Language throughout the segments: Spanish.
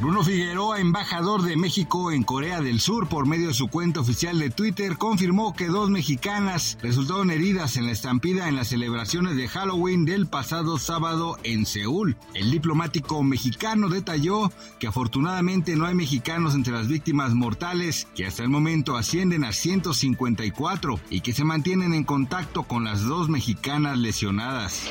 Bruno Figueroa, embajador de México en Corea del Sur, por medio de su cuenta oficial de Twitter, confirmó que dos mexicanas resultaron heridas en la estampida en las celebraciones de Halloween del pasado sábado en Seúl. El diplomático mexicano detalló que afortunadamente no hay mexicanos entre las víctimas mortales, que hasta el momento ascienden a 154 y que se mantienen en contacto con las dos mexicanas lesionadas.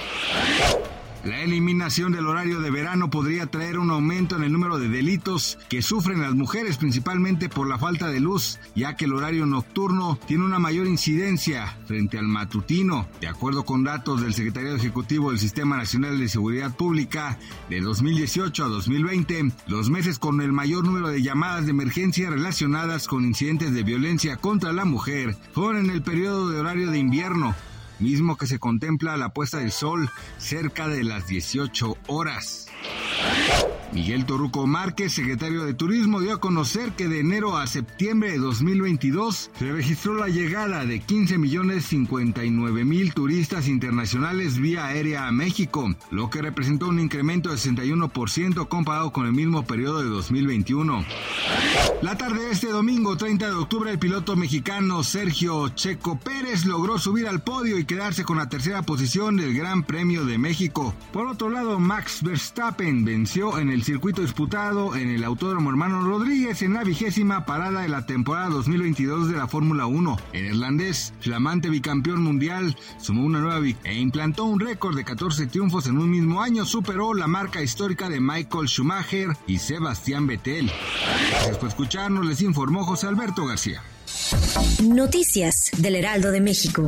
La eliminación del horario de verano podría traer un aumento en el número de delitos que sufren las mujeres, principalmente por la falta de luz, ya que el horario nocturno tiene una mayor incidencia frente al matutino. De acuerdo con datos del Secretario Ejecutivo del Sistema Nacional de Seguridad Pública, de 2018 a 2020, los meses con el mayor número de llamadas de emergencia relacionadas con incidentes de violencia contra la mujer fueron en el periodo de horario de invierno, mismo que se contempla la puesta del sol cerca de las 18 horas. Miguel Toruco Márquez, secretario de Turismo, dio a conocer que de enero a septiembre de 2022 se registró la llegada de 15 millones 59 mil turistas internacionales vía aérea a México, lo que representó un incremento de 61% comparado con el mismo periodo de 2021. La tarde de este domingo 30 de octubre el piloto mexicano Sergio Checo Pérez logró subir al podio y quedarse con la tercera posición del Gran Premio de México. Por otro lado, Max Verstappen venció en el circuito disputado en el Autódromo Hermano Rodríguez en la vigésima parada de la temporada 2022 de la Fórmula 1. El irlandés, flamante bicampeón mundial, sumó una nueva victoria e implantó un récord de 14 triunfos en un mismo año, superó la marca histórica de Michael Schumacher y Sebastián Vettel. Gracias por escucharnos, les informó José Alberto García. Noticias del Heraldo de México.